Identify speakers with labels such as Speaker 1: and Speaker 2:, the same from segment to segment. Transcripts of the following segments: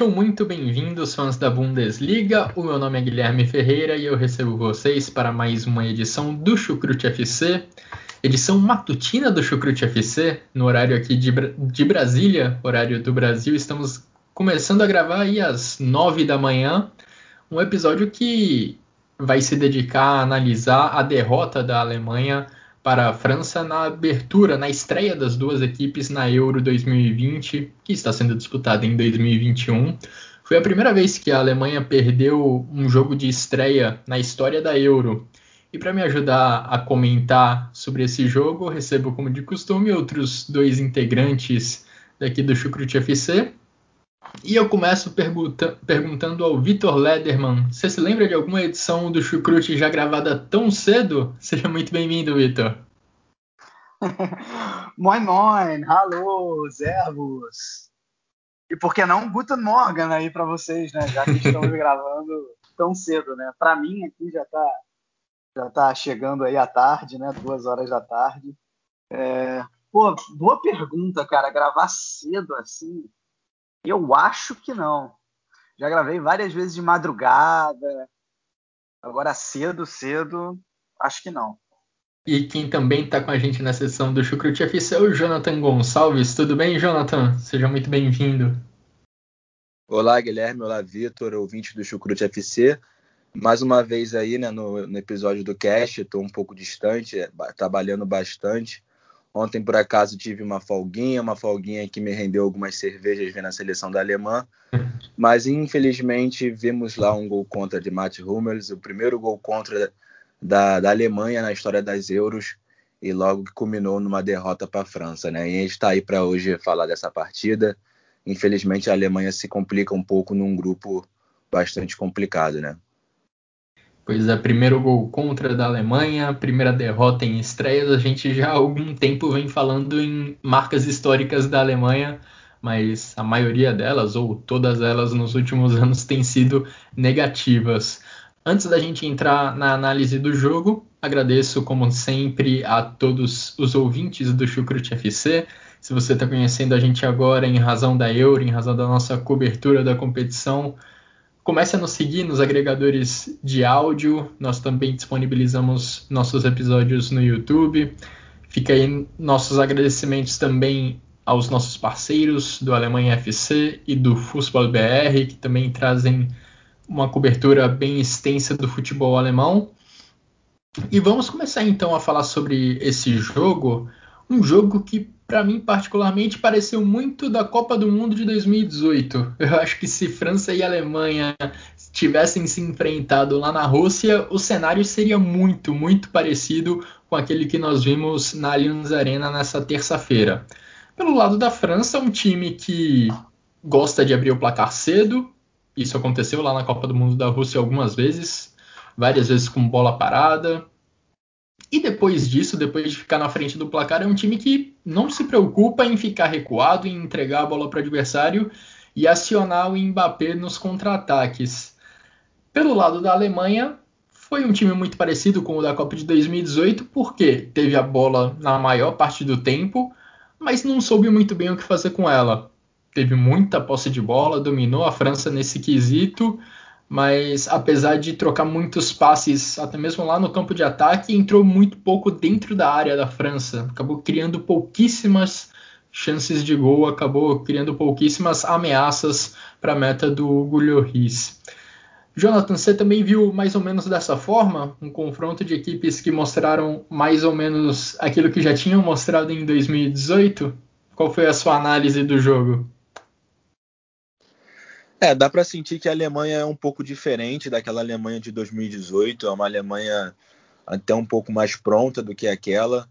Speaker 1: Sejam muito bem-vindos, fãs da Bundesliga. O meu nome é Guilherme Ferreira e eu recebo vocês para mais uma edição do Chucrute FC, edição matutina do Chucrute FC, no horário aqui de, de Brasília, horário do Brasil. Estamos começando a gravar aí às nove da manhã, um episódio que vai se dedicar a analisar a derrota da Alemanha para a França na abertura, na estreia das duas equipes na Euro 2020, que está sendo disputada em 2021. Foi a primeira vez que a Alemanha perdeu um jogo de estreia na história da Euro. E para me ajudar a comentar sobre esse jogo, recebo, como de costume, outros dois integrantes daqui do Chucrute FC. E eu começo pergunta perguntando ao Vitor Lederman. Você se lembra de alguma edição do Chucrute já gravada tão cedo? Seja muito bem-vindo, Vitor.
Speaker 2: moin moin, hallo, servus. E por que não Guten Morgen aí para vocês, né? Já que estamos gravando tão cedo, né? Para mim aqui já tá já tá chegando aí à tarde, né? Duas horas da tarde. É... Pô, boa pergunta, cara. Gravar cedo assim eu acho que não. Já gravei várias vezes de madrugada. Agora cedo, cedo, acho que não.
Speaker 1: E quem também está com a gente na sessão do Chucrute FC é o Jonathan Gonçalves. Tudo bem, Jonathan? Seja muito bem-vindo.
Speaker 3: Olá, Guilherme. Olá, Vitor, ouvinte do Chucrute FC. Mais uma vez aí, né, no, no episódio do cast, estou um pouco distante, é, trabalhando bastante. Ontem, por acaso, tive uma folguinha, uma folguinha que me rendeu algumas cervejas vendo a seleção da Alemanha. Mas, infelizmente, vimos lá um gol contra de Matt Hummels, o primeiro gol contra da, da Alemanha na história das Euros, e logo que culminou numa derrota para a França. Né? E a gente está aí para hoje falar dessa partida. Infelizmente, a Alemanha se complica um pouco num grupo bastante complicado, né?
Speaker 1: Pois é, primeiro gol contra da Alemanha, primeira derrota em estreias. A gente já há algum tempo vem falando em marcas históricas da Alemanha, mas a maioria delas, ou todas elas nos últimos anos, têm sido negativas. Antes da gente entrar na análise do jogo, agradeço, como sempre, a todos os ouvintes do Chucrute FC. Se você está conhecendo a gente agora em razão da Euro, em razão da nossa cobertura da competição, Comece a nos seguir nos agregadores de áudio. Nós também disponibilizamos nossos episódios no YouTube. Fica aí nossos agradecimentos também aos nossos parceiros do Alemanha FC e do Fußball BR, que também trazem uma cobertura bem extensa do futebol alemão. E vamos começar então a falar sobre esse jogo, um jogo que para mim particularmente pareceu muito da Copa do Mundo de 2018. Eu acho que se França e Alemanha tivessem se enfrentado lá na Rússia, o cenário seria muito, muito parecido com aquele que nós vimos na Allianz Arena nessa terça-feira. Pelo lado da França, um time que gosta de abrir o placar cedo, isso aconteceu lá na Copa do Mundo da Rússia algumas vezes, várias vezes com bola parada, e depois disso, depois de ficar na frente do placar, é um time que não se preocupa em ficar recuado, em entregar a bola para o adversário e acionar o Mbappé nos contra-ataques. Pelo lado da Alemanha, foi um time muito parecido com o da Copa de 2018, porque teve a bola na maior parte do tempo, mas não soube muito bem o que fazer com ela. Teve muita posse de bola, dominou a França nesse quesito, mas apesar de trocar muitos passes, até mesmo lá no campo de ataque, entrou muito pouco dentro da área da França. Acabou criando pouquíssimas chances de gol, acabou criando pouquíssimas ameaças para a meta do Hugo Lloris. Jonathan, você também viu mais ou menos dessa forma um confronto de equipes que mostraram mais ou menos aquilo que já tinham mostrado em 2018? Qual foi a sua análise do jogo?
Speaker 3: É, dá para sentir que a Alemanha é um pouco diferente daquela Alemanha de 2018. É uma Alemanha até um pouco mais pronta do que aquela,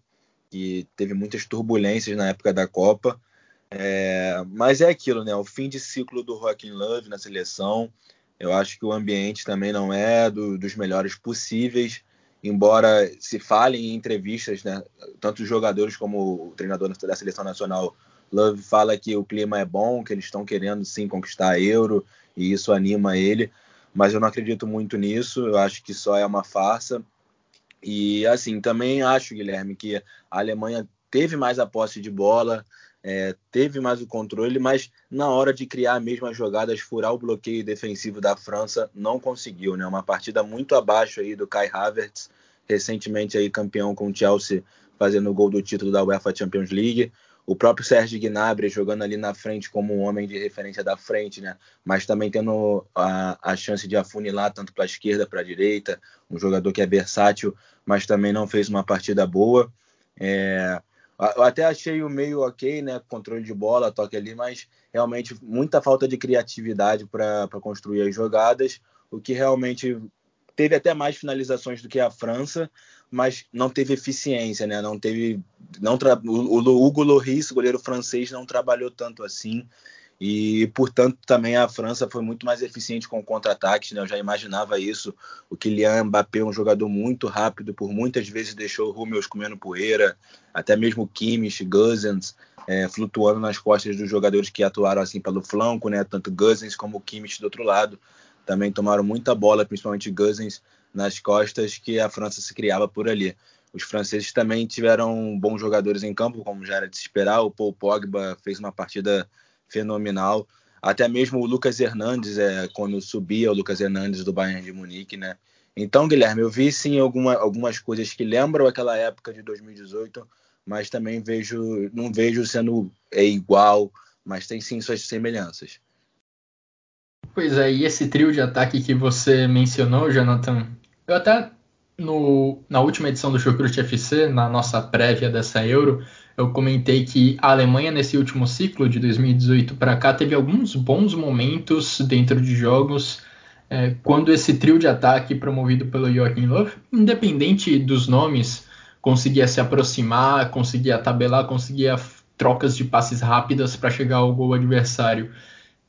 Speaker 3: que teve muitas turbulências na época da Copa. É, mas é aquilo, né? O fim de ciclo do Joaquim Love na seleção. Eu acho que o ambiente também não é do, dos melhores possíveis, embora se fale em entrevistas, né? Tanto os jogadores como o treinador da seleção nacional Love fala que o clima é bom, que eles estão querendo sim conquistar a Euro e isso anima ele, mas eu não acredito muito nisso. Eu acho que só é uma farsa. E assim, também acho, Guilherme, que a Alemanha teve mais a posse de bola, é, teve mais o controle, mas na hora de criar mesmo as jogadas, furar o bloqueio defensivo da França, não conseguiu, né? Uma partida muito abaixo aí do Kai Havertz, recentemente aí campeão com o Chelsea, fazendo o gol do título da UEFA Champions League. O próprio Sérgio Gnabry jogando ali na frente como um homem de referência da frente, né? Mas também tendo a, a chance de afunilar tanto para a esquerda, para a direita, um jogador que é versátil, mas também não fez uma partida boa. É, eu até achei o meio ok, né? Controle de bola, toque ali, mas realmente muita falta de criatividade para construir as jogadas, o que realmente teve até mais finalizações do que a França, mas não teve eficiência, né? Não teve, não o, o Hugo Lloris, goleiro francês, não trabalhou tanto assim e, portanto, também a França foi muito mais eficiente com contra-ataques, né? Eu já imaginava isso. O Kylian Mbappé um jogador muito rápido, por muitas vezes deixou o Hummels comendo poeira, até mesmo Kimmich, Guzens, é, flutuando nas costas dos jogadores que atuaram assim pelo flanco, né? Tanto Guzens como Kimmich do outro lado. Também tomaram muita bola, principalmente Guzens, nas costas que a França se criava por ali. Os franceses também tiveram bons jogadores em campo, como já era de se esperar. O Paul Pogba fez uma partida fenomenal. Até mesmo o Lucas Hernandes, é, quando subia o Lucas Hernandes do Bayern de Munique, né? Então, Guilherme, eu vi sim alguma, algumas coisas que lembram aquela época de 2018, mas também vejo, não vejo sendo é, igual, mas tem sim suas semelhanças.
Speaker 1: Pois é, e esse trio de ataque que você mencionou, Jonathan, eu até no, na última edição do Chucrute FC, na nossa prévia dessa Euro, eu comentei que a Alemanha nesse último ciclo de 2018 para cá teve alguns bons momentos dentro de jogos é, quando esse trio de ataque promovido pelo Joachim Löw, independente dos nomes, conseguia se aproximar, conseguia tabelar, conseguia trocas de passes rápidas para chegar ao gol adversário.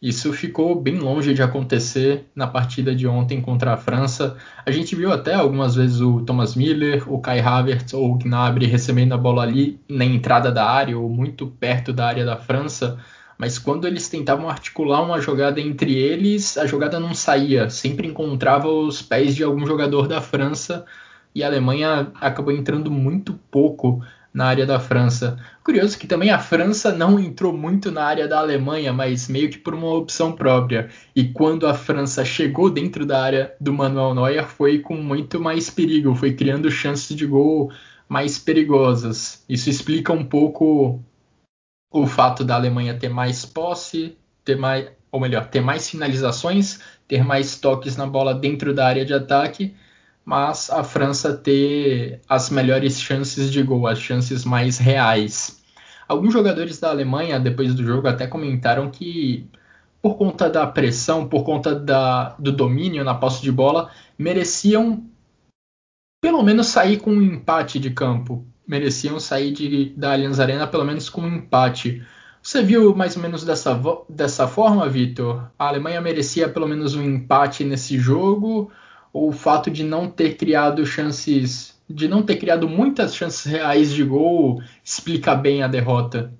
Speaker 1: Isso ficou bem longe de acontecer na partida de ontem contra a França. A gente viu até algumas vezes o Thomas Miller, o Kai Havertz ou o Gnabry recebendo a bola ali na entrada da área ou muito perto da área da França, mas quando eles tentavam articular uma jogada entre eles, a jogada não saía, sempre encontrava os pés de algum jogador da França e a Alemanha acabou entrando muito pouco na área da França. Curioso que também a França não entrou muito na área da Alemanha, mas meio que por uma opção própria. E quando a França chegou dentro da área do Manuel Neuer, foi com muito mais perigo, foi criando chances de gol mais perigosas. Isso explica um pouco o fato da Alemanha ter mais posse, ter mais, ou melhor, ter mais finalizações, ter mais toques na bola dentro da área de ataque mas a França ter as melhores chances de gol, as chances mais reais. Alguns jogadores da Alemanha, depois do jogo, até comentaram que, por conta da pressão, por conta da, do domínio na posse de bola, mereciam pelo menos sair com um empate de campo. Mereciam sair de, da Allianz Arena pelo menos com um empate. Você viu mais ou menos dessa, dessa forma, Vitor? A Alemanha merecia pelo menos um empate nesse jogo? O fato de não ter criado chances, de não ter criado muitas chances reais de gol, explica bem a derrota?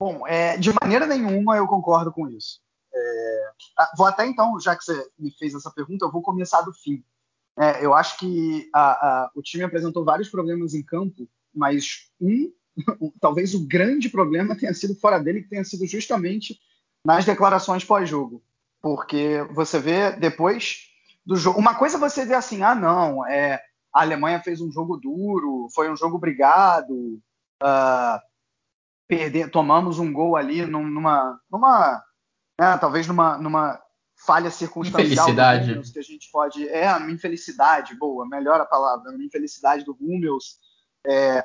Speaker 2: Bom, é, de maneira nenhuma eu concordo com isso. É, ah, vou até então, já que você me fez essa pergunta, eu vou começar do fim. É, eu acho que a, a, o time apresentou vários problemas em campo, mas um, talvez o grande problema tenha sido fora dele, que tenha sido justamente nas declarações pós-jogo. Porque você vê depois do jogo. Uma coisa é você dizer assim, ah, não, é, a Alemanha fez um jogo duro, foi um jogo brigado, uh, perder, tomamos um gol ali numa, numa né, talvez numa, numa falha circunstancial
Speaker 1: infelicidade.
Speaker 2: que a gente pode, é, uma infelicidade, boa, melhor a palavra, uma infelicidade do Hummels, é,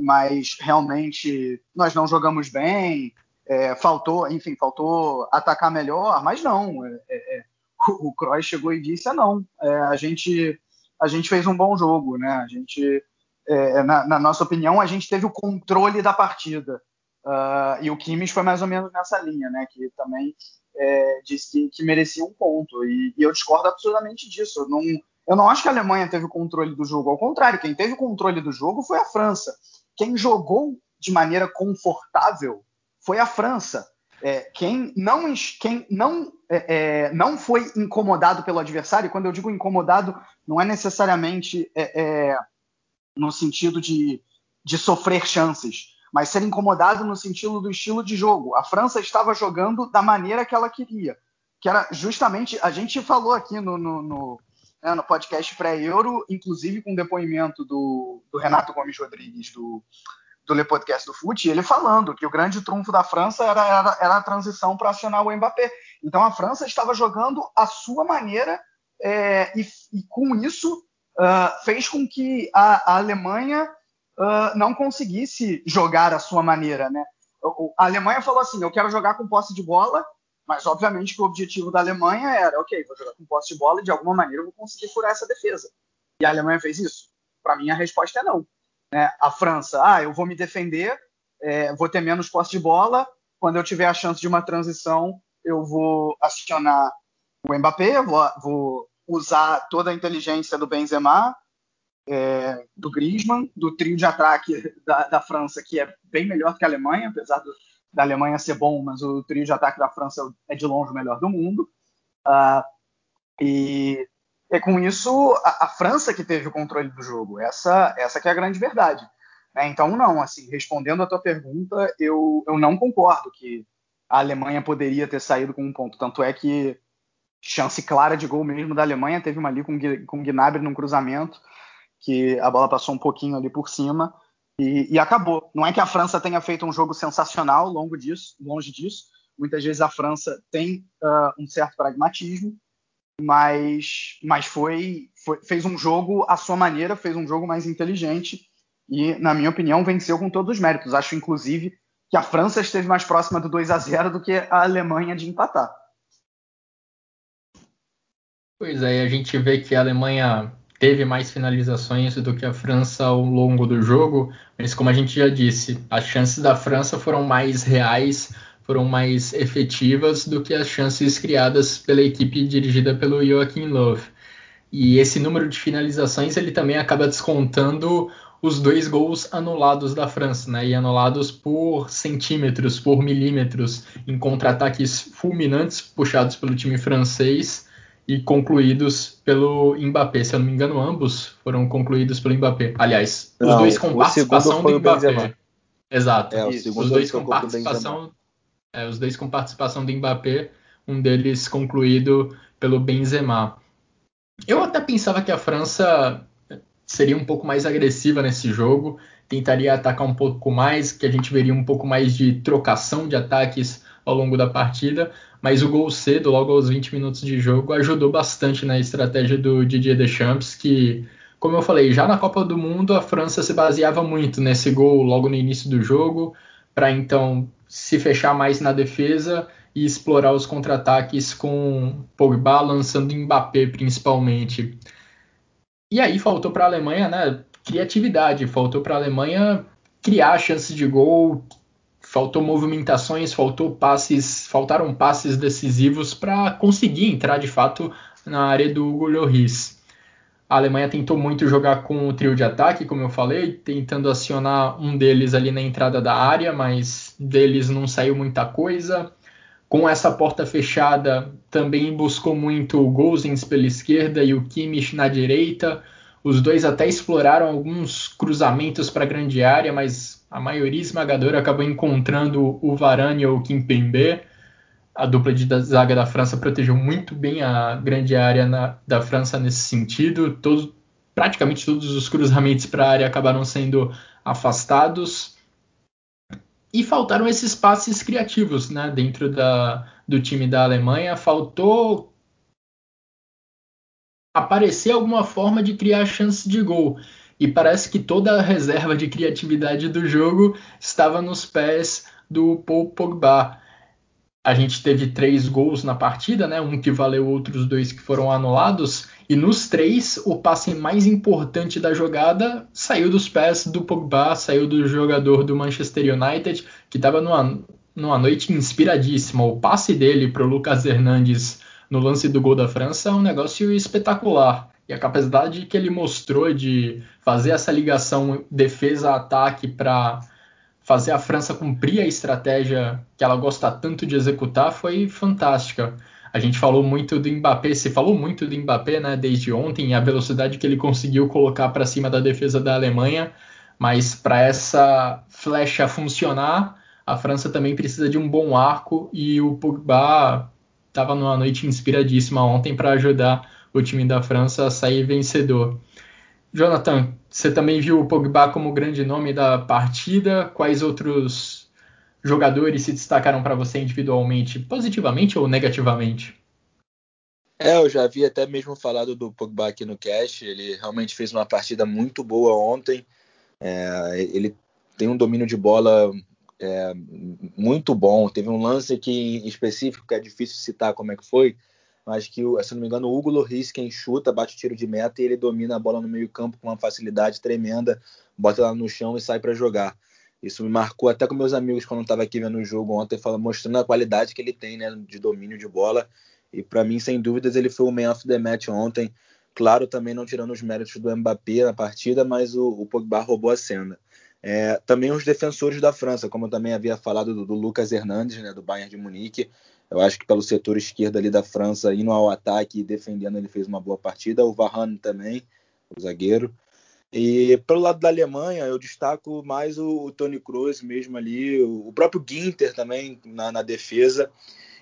Speaker 2: mas realmente nós não jogamos bem, é, faltou, enfim, faltou atacar melhor, mas não, é, é, é o Kroos chegou e disse: ah, não, é, a gente a gente fez um bom jogo, né? A gente, é, na, na, nossa opinião, a gente teve o controle da partida. Uh, e o Kimmich foi mais ou menos nessa linha, né? Que também é, disse que, que, merecia um ponto. E, e, eu discordo absolutamente disso. Eu não, eu não acho que a Alemanha teve o controle do jogo. Ao contrário, quem teve o controle do jogo foi a França. Quem jogou de maneira confortável foi a França. É, quem não, quem não, é, é, não foi incomodado pelo adversário, quando eu digo incomodado, não é necessariamente é, é, no sentido de, de sofrer chances, mas ser incomodado no sentido do estilo de jogo. A França estava jogando da maneira que ela queria, que era justamente, a gente falou aqui no, no, no, né, no podcast pré-Euro, inclusive com o depoimento do, do Renato Gomes Rodrigues, do, do Le Podcast do Fute, ele falando que o grande trunfo da França era, era, era a transição para acionar o Mbappé. Então a França estava jogando a sua maneira é, e, e, com isso uh, fez com que a, a Alemanha uh, não conseguisse jogar a sua maneira. Né? A Alemanha falou assim: eu quero jogar com posse de bola, mas obviamente que o objetivo da Alemanha era: ok, vou jogar com posse de bola e de alguma maneira eu vou conseguir furar essa defesa. E a Alemanha fez isso? Para mim a resposta é não. Né? A França, ah, eu vou me defender, é, vou ter menos posse de bola. Quando eu tiver a chance de uma transição, eu vou acionar o Mbappé, vou, vou usar toda a inteligência do Benzema, é, do Griezmann, do trio de ataque da, da, França, que é bem melhor que a Alemanha, apesar do, da Alemanha ser bom, mas o trio de ataque da França é de longe o melhor do mundo. Uh, e é com isso a, a, França que teve o controle do jogo. Essa, essa que é a grande verdade. Né? Então, não, assim, respondendo a tua pergunta, eu, eu não concordo que a Alemanha poderia ter saído com um ponto. Tanto é que chance clara de gol mesmo da Alemanha teve uma ali com, com Gnabry num cruzamento, que a bola passou um pouquinho ali por cima e, e acabou. Não é que a França tenha feito um jogo sensacional longo disso, longe disso. Muitas vezes a França tem uh, um certo pragmatismo, mas, mas foi, foi, fez um jogo à sua maneira, fez um jogo mais inteligente e, na minha opinião, venceu com todos os méritos. Acho, inclusive, que a França esteve mais próxima do 2 a 0 do que a Alemanha de empatar.
Speaker 1: Pois é, a gente vê que a Alemanha teve mais finalizações do que a França ao longo do jogo, mas como a gente já disse, as chances da França foram mais reais, foram mais efetivas do que as chances criadas pela equipe dirigida pelo Joachim Löw. E esse número de finalizações ele também acaba descontando os dois gols anulados da França, né? E anulados por centímetros, por milímetros, em contra-ataques fulminantes puxados pelo time francês e concluídos pelo Mbappé. Se eu não me engano, ambos foram concluídos pelo Mbappé. Aliás, os dois com participação do Mbappé. Exato. É, os dois com participação é, os dois com participação do Mbappé, um deles concluído pelo Benzema. Eu até pensava que a França seria um pouco mais agressiva nesse jogo, tentaria atacar um pouco mais, que a gente veria um pouco mais de trocação de ataques ao longo da partida, mas o gol cedo, logo aos 20 minutos de jogo, ajudou bastante na estratégia do Didier Deschamps, que, como eu falei, já na Copa do Mundo a França se baseava muito nesse gol logo no início do jogo, para então se fechar mais na defesa e explorar os contra-ataques com Pogba lançando Mbappé principalmente. E aí faltou para a Alemanha, né, criatividade, faltou para a Alemanha criar chances de gol, faltou movimentações, faltou passes, faltaram passes decisivos para conseguir entrar de fato na área do Hugo Lloris. A Alemanha tentou muito jogar com o trio de ataque, como eu falei, tentando acionar um deles ali na entrada da área, mas deles não saiu muita coisa. Com essa porta fechada, também buscou muito o Gozens pela esquerda e o Kimmich na direita. Os dois até exploraram alguns cruzamentos para a grande área, mas a maioria esmagadora acabou encontrando o Varane ou o Kimpembe a dupla de zaga da França protegeu muito bem a grande área na, da França nesse sentido. Todos, praticamente todos os cruzamentos para a área acabaram sendo afastados. E faltaram esses passes criativos né, dentro da, do time da Alemanha. Faltou aparecer alguma forma de criar chance de gol. E parece que toda a reserva de criatividade do jogo estava nos pés do Paul Pogba a gente teve três gols na partida, né? Um que valeu outros dois que foram anulados. E nos três, o passe mais importante da jogada saiu dos pés do Pogba, saiu do jogador do Manchester United, que estava numa, numa noite inspiradíssima. O passe dele para o Lucas Hernandes no lance do gol da França é um negócio espetacular. E a capacidade que ele mostrou de fazer essa ligação defesa-ataque para fazer a França cumprir a estratégia que ela gosta tanto de executar foi fantástica. A gente falou muito do Mbappé, se falou muito do Mbappé, né, desde ontem, a velocidade que ele conseguiu colocar para cima da defesa da Alemanha, mas para essa flecha funcionar, a França também precisa de um bom arco e o Pogba estava numa noite inspiradíssima ontem para ajudar o time da França a sair vencedor. Jonathan, você também viu o Pogba como grande nome da partida? Quais outros jogadores se destacaram para você individualmente, positivamente ou negativamente?
Speaker 3: É, eu já vi até mesmo falado do Pogba aqui no cast. Ele realmente fez uma partida muito boa ontem. É, ele tem um domínio de bola é, muito bom. Teve um lance aqui em específico que é difícil citar como é que foi, mas que, se não me engano, o Hugo Loris quem chuta, bate o tiro de meta e ele domina a bola no meio campo com uma facilidade tremenda, bota ela no chão e sai para jogar. Isso me marcou até com meus amigos quando eu estava aqui vendo o jogo ontem, falando, mostrando a qualidade que ele tem né, de domínio de bola. E para mim, sem dúvidas, ele foi o man of the match ontem. Claro, também não tirando os méritos do Mbappé na partida, mas o, o Pogba roubou a cena. É, também os defensores da França, como eu também havia falado do, do Lucas Hernandes, né, do Bayern de Munique. Eu acho que pelo setor esquerdo ali da França, indo ao ataque e defendendo, ele fez uma boa partida. O Varane também, o zagueiro. E pelo lado da Alemanha, eu destaco mais o, o Tony Kroos mesmo ali, o, o próprio Ginter também na, na, defesa.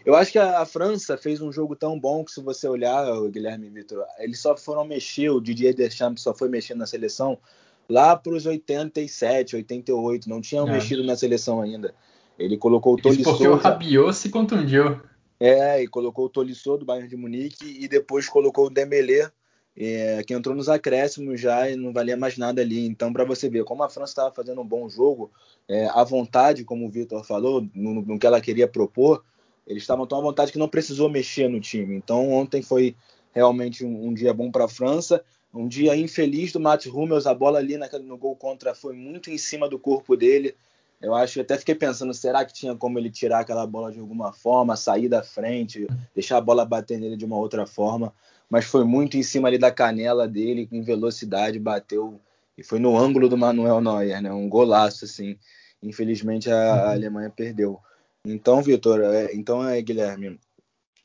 Speaker 3: Eu acho que a, a, França fez um jogo tão bom que se você olhar, o Guilherme Vitor, eles só foram mexer, o Didier Deschamps só foi mexendo na seleção lá para os 87, 88, não tinham é. mexido na seleção ainda. Ele colocou o
Speaker 1: Tolisso. Porque o Rabiot se contundiu.
Speaker 3: É, e colocou o Tolisso do Bayern de Munique e depois colocou o Dembélé é, que entrou nos acréscimos já e não valia mais nada ali. Então, para você ver como a França estava fazendo um bom jogo, é, à vontade, como o Vitor falou, no, no, que ela queria propor, eles estavam tão à vontade que não precisou mexer no time. Então, ontem foi realmente um, um dia bom para a França. Um dia infeliz do Mats Hummels, a bola ali no gol contra foi muito em cima do corpo dele. Eu acho, até fiquei pensando, será que tinha como ele tirar aquela bola de alguma forma, sair da frente, deixar a bola bater nele de uma outra forma? mas foi muito em cima ali da canela dele, com velocidade, bateu e foi no ângulo do Manuel Neuer, né? Um golaço assim. Infelizmente a, uhum. Alemanha perdeu. Então, Vitor, é, então é Guilherme.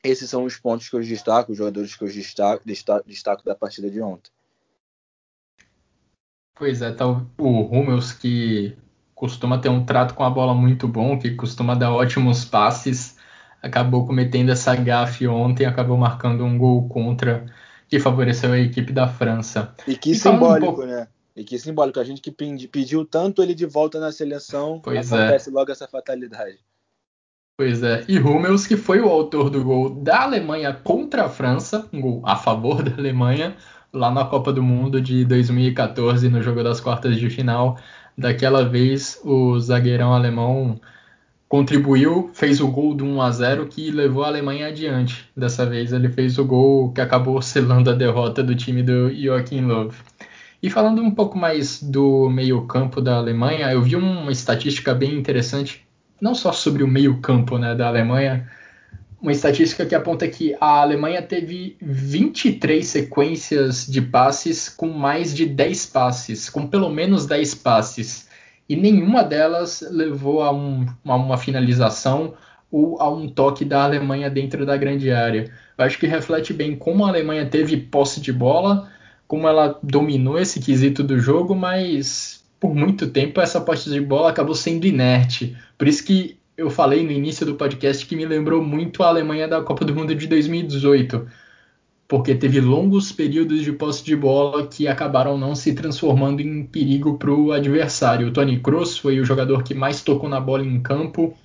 Speaker 3: Esses são os pontos que eu destaco, os jogadores que eu destaco, destaco, destaco da partida de ontem.
Speaker 1: Pois é, tá o, o Hummels que costuma ter um trato com a bola muito bom, que costuma dar ótimos passes acabou cometendo essa gafe ontem, acabou marcando um gol contra que favoreceu a equipe da França.
Speaker 3: E que e simbólico, um pouco... né? E que simbólico, a gente que pediu tanto ele de volta na seleção, pois é. acontece é. logo essa fatalidade.
Speaker 1: Pois é, e Hummels, que foi o autor do gol da Alemanha contra a França, um gol a favor da Alemanha, lá na Copa do Mundo de 2014, no jogo das quartas de final. Daquela vez, o zagueirão alemão contribuiu, fez o gol do 1 a 0 que levou a Alemanha adiante. Dessa vez ele fez o gol que acabou selando a derrota do time do Joachim Löw. E falando um pouco mais do meio-campo da Alemanha, eu vi uma estatística bem interessante, não só sobre o meio-campo né, da Alemanha, uma estatística que aponta que a Alemanha teve 23 sequências de passes com mais de 10 passes, com pelo menos 10 passes e nenhuma delas levou a, um, a uma finalização ou a um toque da Alemanha dentro da grande área. Eu acho que reflete bem como a Alemanha teve posse de bola, como ela dominou esse quesito do jogo, mas por muito tempo essa posse de bola acabou sendo inerte. Por isso que eu falei no início do podcast que me lembrou muito a Alemanha da Copa do Mundo de 2018 porque teve longos períodos de posse de bola que acabaram não se transformando em perigo para o adversário. O Tony Kroos foi o jogador que mais tocou na bola em campo,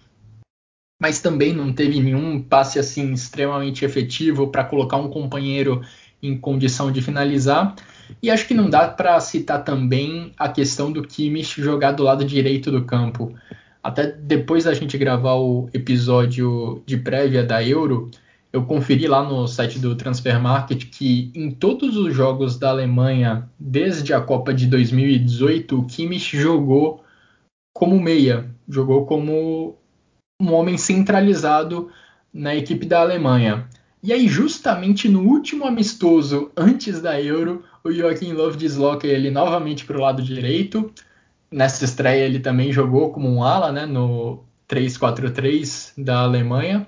Speaker 1: mas também não teve nenhum passe assim extremamente efetivo para colocar um companheiro em condição de finalizar. E acho que não dá para citar também a questão do Kimmich jogar do lado direito do campo. Até depois da gente gravar o episódio de prévia da Euro, eu conferi lá no site do Transfer Market que em todos os jogos da Alemanha, desde a Copa de 2018, o Kimmich jogou como meia, jogou como um homem centralizado na equipe da Alemanha. E aí, justamente no último amistoso antes da Euro, o Joachim Löw desloca ele novamente para o lado direito. Nessa estreia, ele também jogou como um ala, né, no 3-4-3 da Alemanha.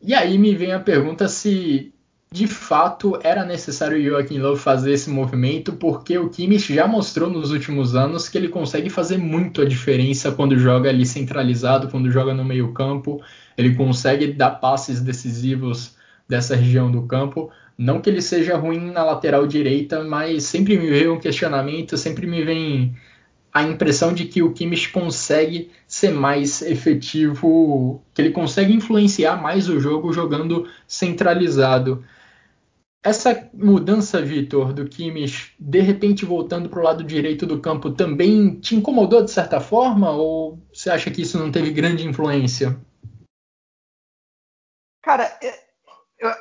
Speaker 1: E aí me vem a pergunta se de fato era necessário o Joachim Löw fazer esse movimento, porque o Kimmich já mostrou nos últimos anos que ele consegue fazer muito a diferença quando joga ali centralizado, quando joga no meio-campo. Ele consegue dar passes decisivos dessa região do campo. Não que ele seja ruim na lateral direita, mas sempre me vem um questionamento, sempre me vem a impressão de que o Kimmich consegue ser mais efetivo, que ele consegue influenciar mais o jogo jogando centralizado. Essa mudança, Vitor, do Kimmich, de repente voltando para o lado direito do campo, também te incomodou de certa forma? Ou você acha que isso não teve grande influência?
Speaker 2: Cara,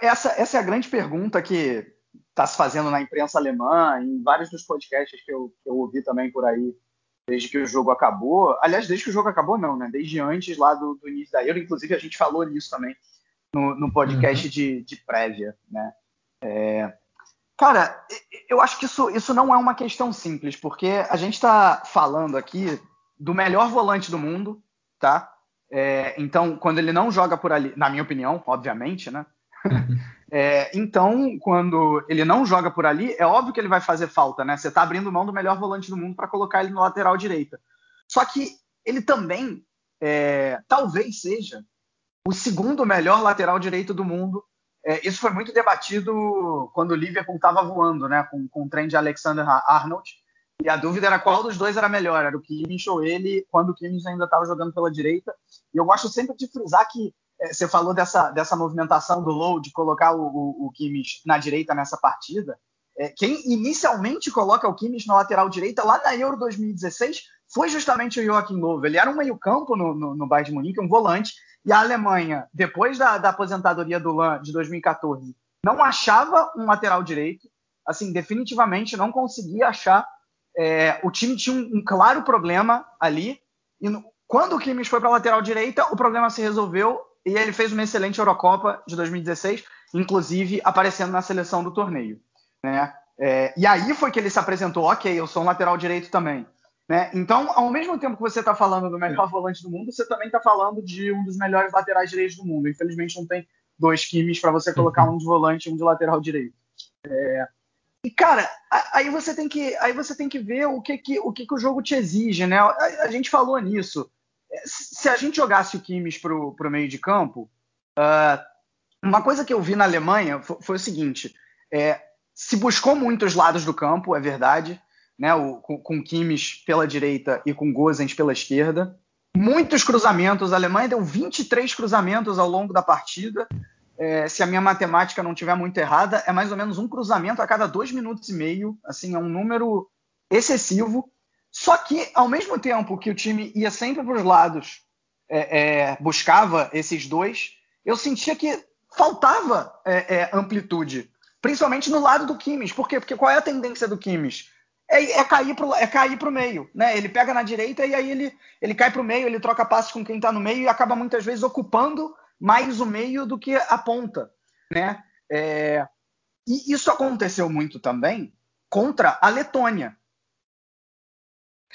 Speaker 2: essa, essa é a grande pergunta que está se fazendo na imprensa alemã, em vários dos podcasts que eu, que eu ouvi também por aí, desde que o jogo acabou. Aliás, desde que o jogo acabou, não, né? Desde antes lá do, do início da Euro, inclusive a gente falou nisso também no, no podcast uhum. de, de prévia, né? É, cara, eu acho que isso, isso não é uma questão simples, porque a gente está falando aqui do melhor volante do mundo, tá? É, então, quando ele não joga por ali, na minha opinião, obviamente, né? É, então, quando ele não joga por ali, é óbvio que ele vai fazer falta, né? Você está abrindo mão do melhor volante do mundo para colocar ele no lateral direita. Só que ele também, é, talvez seja, o segundo melhor lateral direito do mundo. É, isso foi muito debatido quando o Liverpool estava voando, né? Com, com o trem de Alexander Arnold. E a dúvida era qual dos dois era melhor, era o Kimmich ou ele, quando o Kimmich ainda estava jogando pela direita. E eu gosto sempre de frisar que você falou dessa, dessa movimentação do Low de colocar o, o, o Kimmich na direita nessa partida. É, quem inicialmente coloca o Kimmich na lateral direita lá na Euro 2016 foi justamente o Joachim Löw. Ele era um meio-campo no, no, no Bayern de Munique, um volante, e a Alemanha, depois da, da aposentadoria do Lan de 2014, não achava um lateral direito. Assim, definitivamente não conseguia achar. É, o time tinha um, um claro problema ali. E no, quando o Kimmich foi para a lateral direita, o problema se resolveu e ele fez uma excelente Eurocopa de 2016, inclusive aparecendo na seleção do torneio. Né? É, e aí foi que ele se apresentou, ok, eu sou um lateral direito também. Né? Então, ao mesmo tempo que você está falando do melhor volante do mundo, você também está falando de um dos melhores laterais direitos do mundo. Infelizmente não tem dois quimes para você colocar um de volante e um de lateral direito. É, e cara, aí você tem que, aí você tem que ver o que, que o que, que o jogo te exige, né? A, a gente falou nisso se a gente jogasse o Kimmich para o meio de campo, uh, uma coisa que eu vi na Alemanha foi, foi o seguinte: é, se buscou muito os lados do campo, é verdade, né, o, com, com Kimmich pela direita e com Gozens pela esquerda. Muitos cruzamentos, a Alemanha deu 23 cruzamentos ao longo da partida. É, se a minha matemática não estiver muito errada, é mais ou menos um cruzamento a cada dois minutos e meio. Assim, é um número excessivo. Só que, ao mesmo tempo que o time ia sempre para os lados, é, é, buscava esses dois, eu sentia que faltava é, é amplitude, principalmente no lado do Kimmich. Por quê? Porque qual é a tendência do Kimmich? É, é cair para é cair o meio, né? Ele pega na direita e aí ele, ele cai para o meio, ele troca passes com quem está no meio e acaba muitas vezes ocupando mais o meio do que a ponta, né? É, e isso aconteceu muito também contra a Letônia.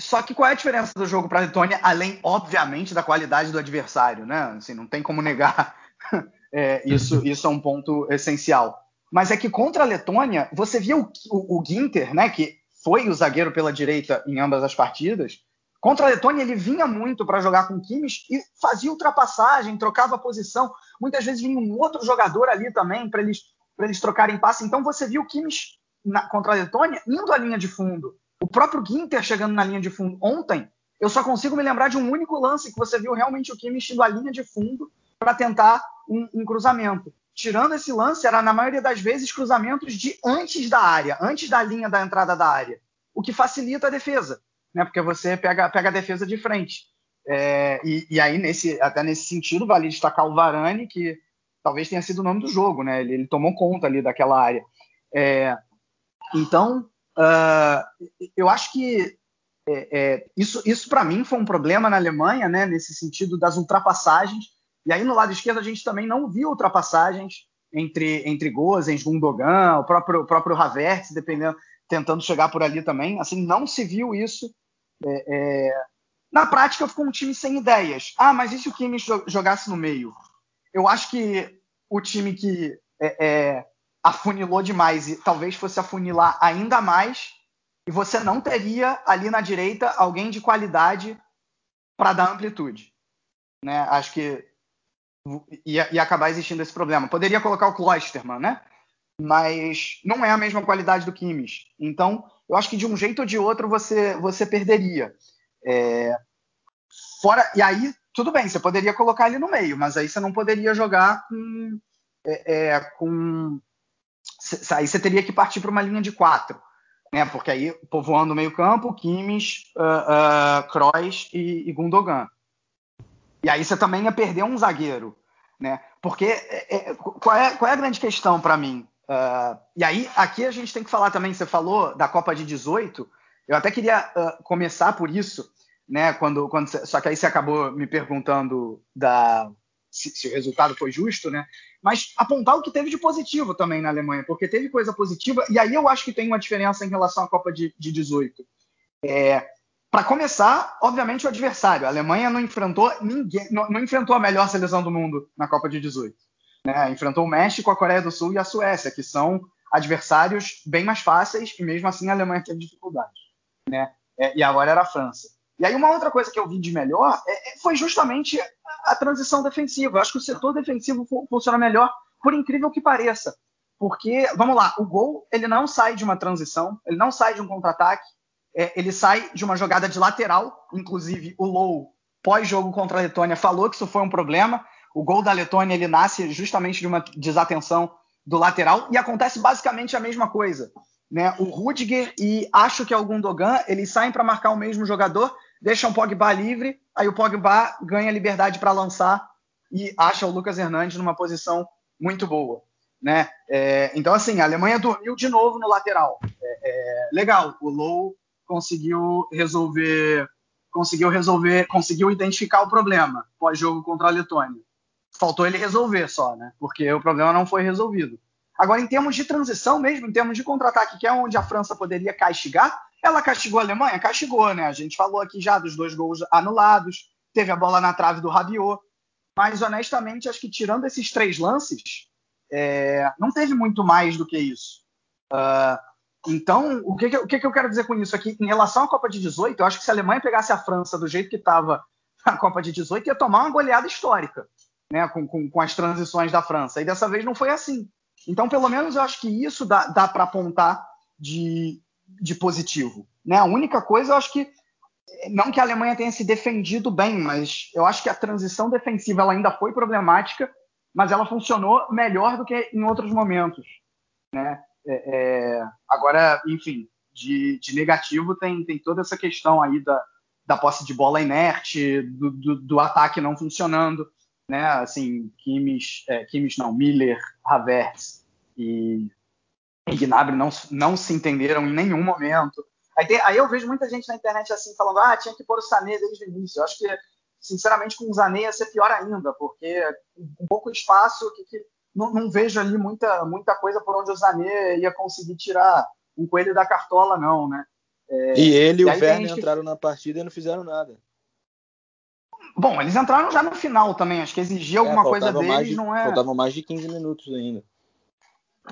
Speaker 2: Só que qual é a diferença do jogo para a Letônia, além, obviamente, da qualidade do adversário, né? Assim, não tem como negar. É, isso, isso é um ponto essencial. Mas é que contra a Letônia, você via o, o, o Ginter, né? Que foi o zagueiro pela direita em ambas as partidas. Contra a Letônia, ele vinha muito para jogar com Kimmich e fazia ultrapassagem, trocava posição. Muitas vezes vinha um outro jogador ali também para eles, eles trocarem passe. Então você viu o Kimmich na, contra a Letônia indo à linha de fundo o próprio Ginter chegando na linha de fundo ontem, eu só consigo me lembrar de um único lance que você viu realmente o Kimmich indo à linha de fundo para tentar um, um, cruzamento. Tirando esse lance, era na maioria das vezes cruzamentos de antes da área, antes da linha da entrada da área, o que facilita a defesa, né? Porque você pega, pega a defesa de frente. É, e, e, aí, nesse, até nesse sentido, vale destacar o Varane, que talvez tenha sido o nome do jogo, né? Ele, ele tomou conta ali daquela área. É, então, uh, eu acho que é, é, isso, isso para mim foi um problema na Alemanha, né? Nesse sentido das ultrapassagens. E aí no lado esquerdo a gente também não viu ultrapassagens entre entre Gozens, Gundogan, o próprio o próprio Havertz, dependendo, tentando chegar por ali também. Assim, não se viu isso. É, é na prática ficou um time sem ideias. Ah, mas e se o Kimmich jogasse no meio? Eu acho que o time que é, é, afunilou demais e talvez fosse afunilar ainda mais, e você não teria ali na direita alguém de qualidade para dar amplitude. Né? Acho que ia, ia, acabar existindo esse problema. Poderia colocar o Klosterman, né? Mas não é a mesma qualidade do Kimmich. Então, eu acho que de um jeito ou de outro você, você perderia. É, fora E aí, tudo bem, você poderia colocar ele no meio, mas aí você não poderia jogar com. É, é, com aí você teria que partir para uma linha de quatro. Né? Porque aí, povoando o meio-campo, Kimmich, uh, uh, Kroos e, e Gundogan. E aí você também ia perder um zagueiro. Né? Porque é, é, qual, é, qual é a grande questão para mim? Uh, e aí, aqui a gente tem que falar também, você falou da Copa de 18, eu até queria começar por isso, né? Quando, quando, só que aí você acabou me perguntando da, se, se, o resultado foi justo, né? Mas apontar o que teve de positivo também na Alemanha, porque teve coisa positiva, e aí eu acho que tem uma diferença em relação à Copa de, de 18. É, para começar, obviamente, o adversário. A Alemanha não enfrentou ninguém, não, não, enfrentou a melhor seleção do mundo na Copa de 18. Né? Enfrentou o México, a Coreia do Sul e a Suécia, que são adversários bem mais fáceis, e mesmo assim a Alemanha teve dificuldade. Né? É, e agora era a França. E aí uma outra coisa que eu vi de melhor é, é foi justamente a, transição defensiva. Eu acho que o setor defensivo funciona melhor, por incrível que pareça. Porque, vamos lá, o gol ele não sai de uma transição, ele não sai de um contra-ataque, é, ele sai de uma jogada de lateral, inclusive o Low, pós-jogo contra a Letônia, falou que isso foi um problema. O gol da Letônia ele nasce justamente de uma desatenção do lateral e acontece basicamente a mesma coisa. Né? O Rudiger e acho que o Gundogan, eles saem para marcar o mesmo jogador, deixam o Pogba livre, aí o Pogba ganha liberdade para lançar e acha o Lucas Hernandes numa posição muito boa. Né? É, então, assim, a Alemanha dormiu de novo no lateral. É, é, legal, o Low conseguiu resolver, conseguiu resolver, conseguiu identificar o problema pós-jogo contra a Letônia. Faltou ele resolver só, né? Porque o problema não foi resolvido. Agora, em termos de transição mesmo, em termos de contra-ataque, que é onde a França poderia castigar, ela castigou a Alemanha? Castigou, né? A gente falou aqui já dos dois gols anulados, teve a bola na trave do Rabiot, mas honestamente, acho que tirando esses três lances, é, não teve muito mais do que isso. Uh, então, o, que, que, o que, que, eu quero dizer com isso aqui? Em relação à Copa de 18, eu acho que se a Alemanha pegasse a França do jeito que estava na Copa de 18, ia tomar uma goleada histórica, né? Com, com, com, as transições da França. E dessa vez não foi assim. Então, pelo menos eu acho que isso dá, dá para apontar de, de positivo. Né? A única coisa, eu acho que não que a Alemanha tenha se defendido bem, mas eu acho que a transição defensiva ela ainda foi problemática, mas ela funcionou melhor do que em outros momentos. Né? É, é, agora, enfim, de, de, negativo tem, tem toda essa questão aí da, da posse de bola inerte, do, do, do ataque não funcionando, né? Assim, Kimmich, é, Kimmich não, Miller, Havertz e, e Gnabry não, não se entenderam em nenhum momento. Aí, tem, aí, eu vejo muita gente na internet assim falando, ah, tinha que pôr o Sané desde o início. Eu acho que, sinceramente, com o Sané ia ser pior ainda, porque um pouco espaço que, que não, não, vejo ali muita, muita coisa por onde o Zané ia conseguir tirar um coelho da cartola, não, né?
Speaker 3: É, e ele e o Werner entraram na partida e não fizeram nada.
Speaker 2: Bom, eles entraram já no final também, acho que exigia é, alguma é, coisa deles,
Speaker 3: de,
Speaker 2: não é?
Speaker 3: Faltavam mais de 15 minutos ainda.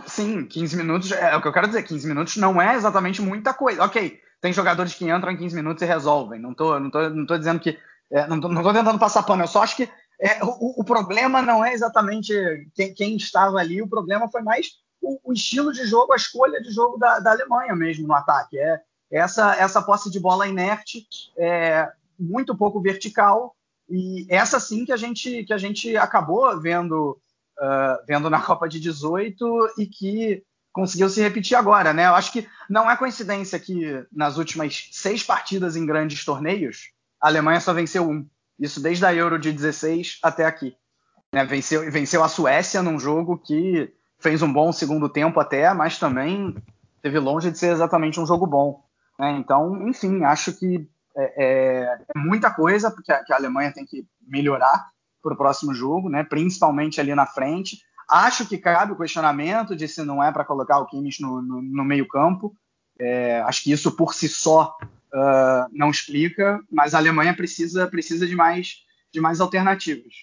Speaker 2: Sim, 15 minutos é, é o que eu quero dizer, 15 minutos não é exatamente muita coisa. Ok, tem jogadores que entram em 15 minutos e resolvem. Não tô, não tô, não tô dizendo que. É, não, tô, não tô tentando passar pano, eu só acho que é, o, o, problema não é exatamente quem, quem, estava ali, o problema foi mais o, o estilo de jogo, a escolha de jogo da, da, Alemanha mesmo no ataque. É essa, essa posse de bola inerte, é, muito pouco vertical, e essa sim que a gente, que a gente acabou vendo, uh, vendo na Copa de 18 e que conseguiu se repetir agora, né? Eu acho que não é coincidência que nas últimas seis partidas em grandes torneios, a Alemanha só venceu um. Isso desde a Euro de 16 até aqui. Né? Venceu, venceu a Suécia num jogo que fez um bom segundo tempo até, mas também teve longe de ser exatamente um jogo bom. Né? Então, enfim, acho que é, é, é muita coisa que a, que a, Alemanha tem que melhorar para o próximo jogo, né? principalmente ali na frente. Acho que cabe o questionamento de se não é para colocar o Kimmich no, no, no meio campo. É, acho que isso por si só uh, não explica, mas a Alemanha precisa, precisa de, mais, de mais alternativas.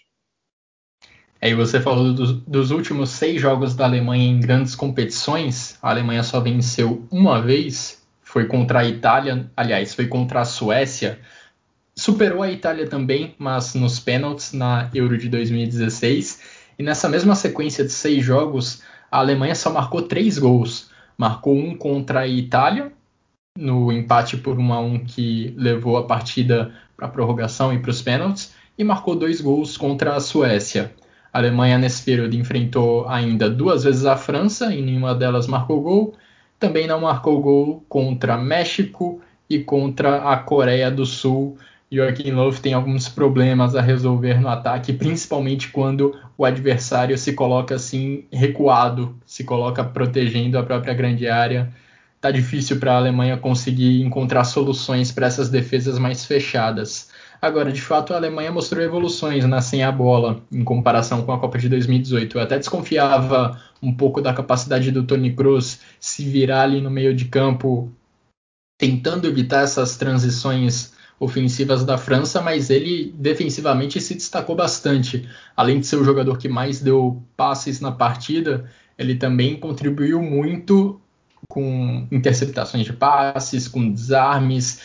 Speaker 1: Aí você falou dos, últimos seis jogos da Alemanha em grandes competições. A Alemanha só venceu uma vez, foi contra a Itália, aliás, foi contra a Suécia. Superou a Itália também, mas nos pênaltis na Euro de 2016. E nessa mesma sequência de seis jogos, a Alemanha só marcou três gols. Marcou um contra a Itália, no empate por 1 a 1 que levou a partida para a prorrogação e para os pênaltis, e marcou dois gols contra a Suécia. A Alemanha nesse período enfrentou ainda duas vezes a França, e nenhuma delas marcou gol. Também não marcou gol contra México e contra a Coreia do Sul. Joaquim Löw tem alguns problemas a resolver no ataque, principalmente quando o adversário se coloca assim recuado, se coloca protegendo a própria grande área tá difícil para a Alemanha conseguir encontrar soluções para essas defesas mais fechadas. Agora, de fato, a Alemanha mostrou evoluções né, sem a bola em comparação com a Copa de 2018. Eu até desconfiava um pouco da capacidade do Toni Kroos se virar ali no meio de campo, tentando evitar essas transições ofensivas da França, mas ele defensivamente se destacou bastante. Além de ser o jogador que mais deu passes na partida, ele também contribuiu muito com interceptações de passes, com desarmes,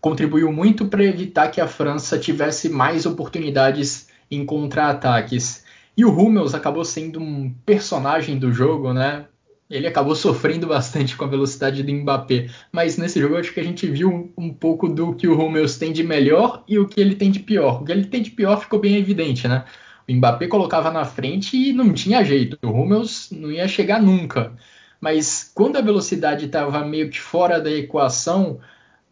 Speaker 1: contribuiu muito para evitar que a França tivesse mais oportunidades em contra-ataques. E o Hummels acabou sendo um personagem do jogo, né? Ele acabou sofrendo bastante com a velocidade do Mbappé, mas nesse jogo acho que a gente viu um, pouco do que o Hummels tem de melhor e o que ele tem de pior. O que ele tem de pior ficou bem evidente, né? O Mbappé colocava na frente e não tinha jeito. O Hummels não ia chegar nunca mas quando a velocidade estava meio que fora da equação,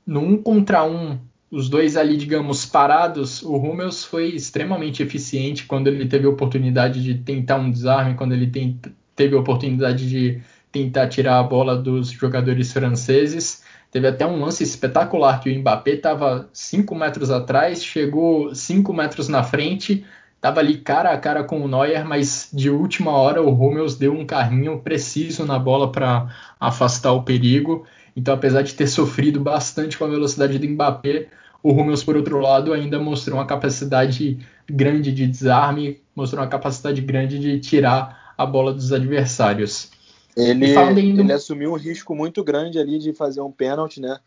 Speaker 1: no um contra um, os dois ali, digamos, parados, o Hummels foi extremamente eficiente quando ele teve a oportunidade de tentar um desarme, quando ele tem, teve a oportunidade de tentar tirar a bola dos jogadores franceses. Teve até um lance espetacular que o Mbappé estava 5 metros atrás, chegou 5 metros na frente, Tava ali cara a cara com o Neuer, mas de última hora o Hummels deu um carrinho preciso na bola para afastar o perigo. Então, apesar de ter sofrido bastante com a velocidade do Mbappé, o Hummels, por outro lado, ainda mostrou uma capacidade grande de desarme, mostrou uma capacidade grande de tirar a bola dos adversários.
Speaker 3: Ele, ele assumiu um risco muito grande ali de fazer um pênalti, né?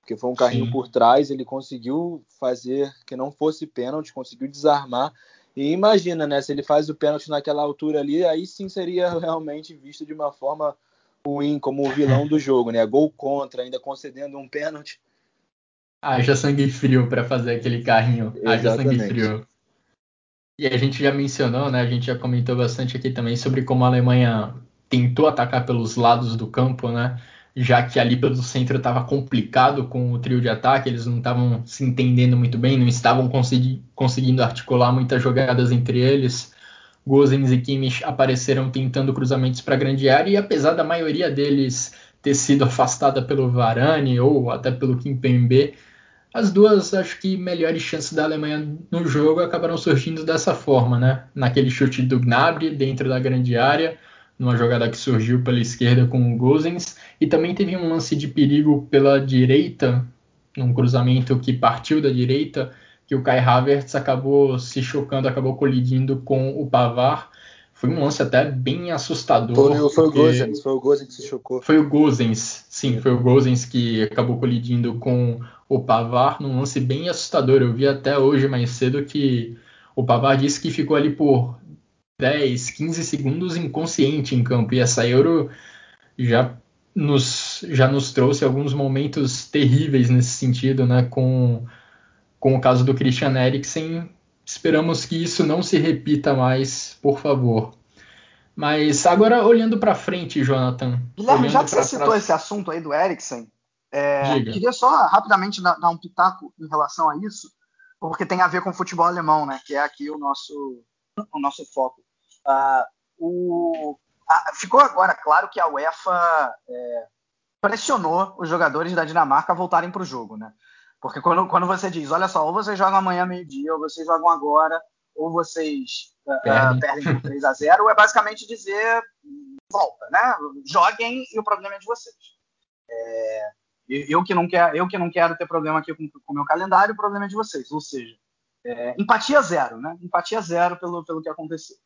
Speaker 3: Porque foi um carrinho Sim. por trás, ele conseguiu fazer que não fosse pênalti, conseguiu desarmar e imagina, né? Se ele faz o pênalti naquela altura ali, aí sim seria realmente visto de uma forma ruim, como o vilão do jogo, né? Gol contra, ainda concedendo um pênalti.
Speaker 1: Haja sangue frio para fazer aquele carrinho. Haja sangue frio. E a gente já mencionou, né? A gente já comentou bastante aqui também sobre como a Alemanha tentou atacar pelos lados do campo, né? já que ali pelo centro estava complicado com o trio de ataque, eles não estavam se entendendo muito bem, não estavam consegui conseguindo articular muitas jogadas entre eles. Gozens e Kimmich apareceram tentando cruzamentos para a grande área e apesar da maioria deles ter sido afastada pelo Varane ou até pelo Kimpembe, as duas, acho que, melhores chances da Alemanha no jogo acabaram surgindo dessa forma, né? Naquele chute do Gnabry dentro da grande área, numa jogada que surgiu pela esquerda com o Gozens, e também teve um lance de perigo pela direita, num cruzamento que partiu da direita, que o Kai Havertz acabou se chocando, acabou colidindo com o Pavar. Foi um lance até bem assustador.
Speaker 3: Foi, foi o Gozens, foi o Gozens que se chocou.
Speaker 1: Foi o Gozens, sim, foi o Gozens que acabou colidindo com o Pavar num lance bem assustador. Eu vi até hoje mais cedo que o Pavar disse que ficou ali por 10, 15 segundos inconsciente em campo. E essa Euro já nos, já nos trouxe alguns momentos terríveis nesse sentido, né? Com, com o caso do Christian Eriksen. Esperamos que isso não se repita mais, por favor. Mas agora olhando para frente, Jonathan.
Speaker 2: Guilherme, já que você citou esse assunto aí do Eriksen, é, queria só rapidamente dar, um pitaco em relação a isso, porque tem a ver com o futebol alemão, né? Que é aqui o nosso o nosso foco. Uh, o, ficou agora claro que a UEFA é, pressionou os jogadores da Dinamarca a voltarem para o jogo, né? Porque quando, quando você diz, olha só, ou vocês jogam amanhã meio-dia, ou vocês jogam agora, ou vocês uh, perdem por 3 a 0 é basicamente dizer volta, né? Joguem e o problema é de vocês. É, eu, que não quero, eu que não quero ter problema aqui com o meu calendário, o problema é de vocês. Ou seja, é, empatia zero, né? Empatia zero pelo, pelo que aconteceu.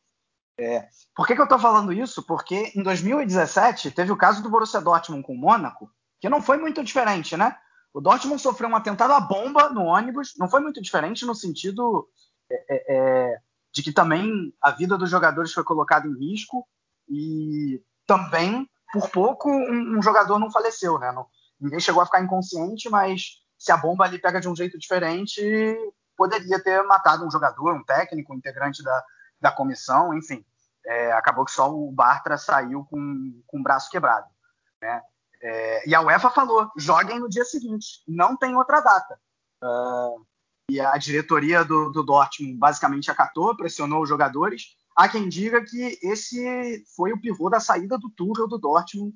Speaker 2: É, por que, que eu estou falando isso? Porque em 2017 teve o caso do Borussia Dortmund com o Mônaco, que não foi muito diferente, né? O Dortmund sofreu um atentado à bomba no ônibus, não foi muito diferente no sentido é, é, é de que também a vida dos jogadores foi colocada em risco e também, por pouco, um, um jogador não faleceu, né? Não, ninguém chegou a ficar inconsciente, mas se a bomba ali pega de um jeito diferente, poderia ter matado um jogador, um técnico, um integrante da, da comissão, enfim. É, acabou que só o Bartra saiu com, com o braço quebrado. Né? É, e a UEFA falou: joguem no dia seguinte, não tem outra data. Uh, e a diretoria do, do Dortmund basicamente acatou, pressionou os jogadores. Há quem diga que esse foi o pivô da saída do Tuchel do Dortmund,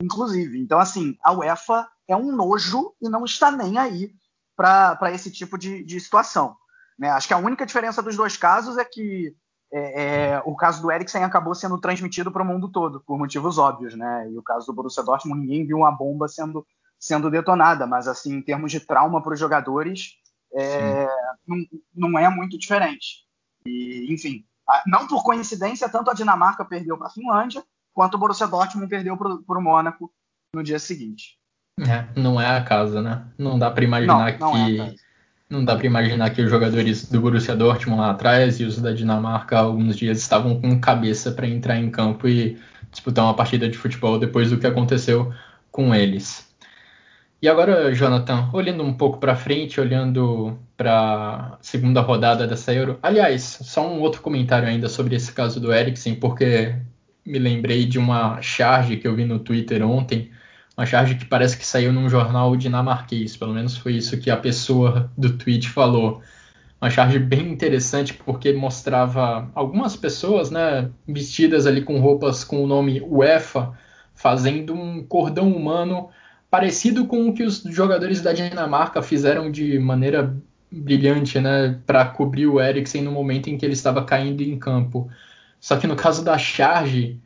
Speaker 2: inclusive. Então, assim, a UEFA é um nojo e não está nem aí para esse tipo de, de situação. Né? Acho que a única diferença dos dois casos é que é, é, o caso do Eriksen acabou sendo transmitido para o mundo todo, por motivos óbvios, né? E o caso do Borussia Dortmund, ninguém viu uma bomba sendo, sendo detonada, mas assim, em termos de trauma para os jogadores, é, não, não, é muito diferente. E, enfim, não por coincidência, tanto a Dinamarca perdeu para a Finlândia, quanto o Borussia Dortmund perdeu para o Mônaco no dia seguinte.
Speaker 1: É, não é a casa, né? Não dá para imaginar não, não é que é não dá para imaginar que os jogadores do Borussia Dortmund lá atrás e os da Dinamarca há alguns dias estavam com cabeça para entrar em campo e disputar uma partida de futebol depois do que aconteceu com eles. E agora, Jonathan, olhando um pouco para frente, olhando para a segunda rodada dessa Euro. Aliás, só um outro comentário ainda sobre esse caso do Eriksen, porque me lembrei de uma charge que eu vi no Twitter ontem uma charge que parece que saiu num jornal dinamarquês, pelo menos foi isso que a pessoa do tweet falou. Uma charge bem interessante porque mostrava algumas pessoas, né, vestidas ali com roupas com o nome UEFA, fazendo um cordão humano parecido com o que os jogadores da Dinamarca fizeram de maneira brilhante, né, para cobrir o Eriksen no momento em que ele estava caindo em campo. Só que no caso da charge,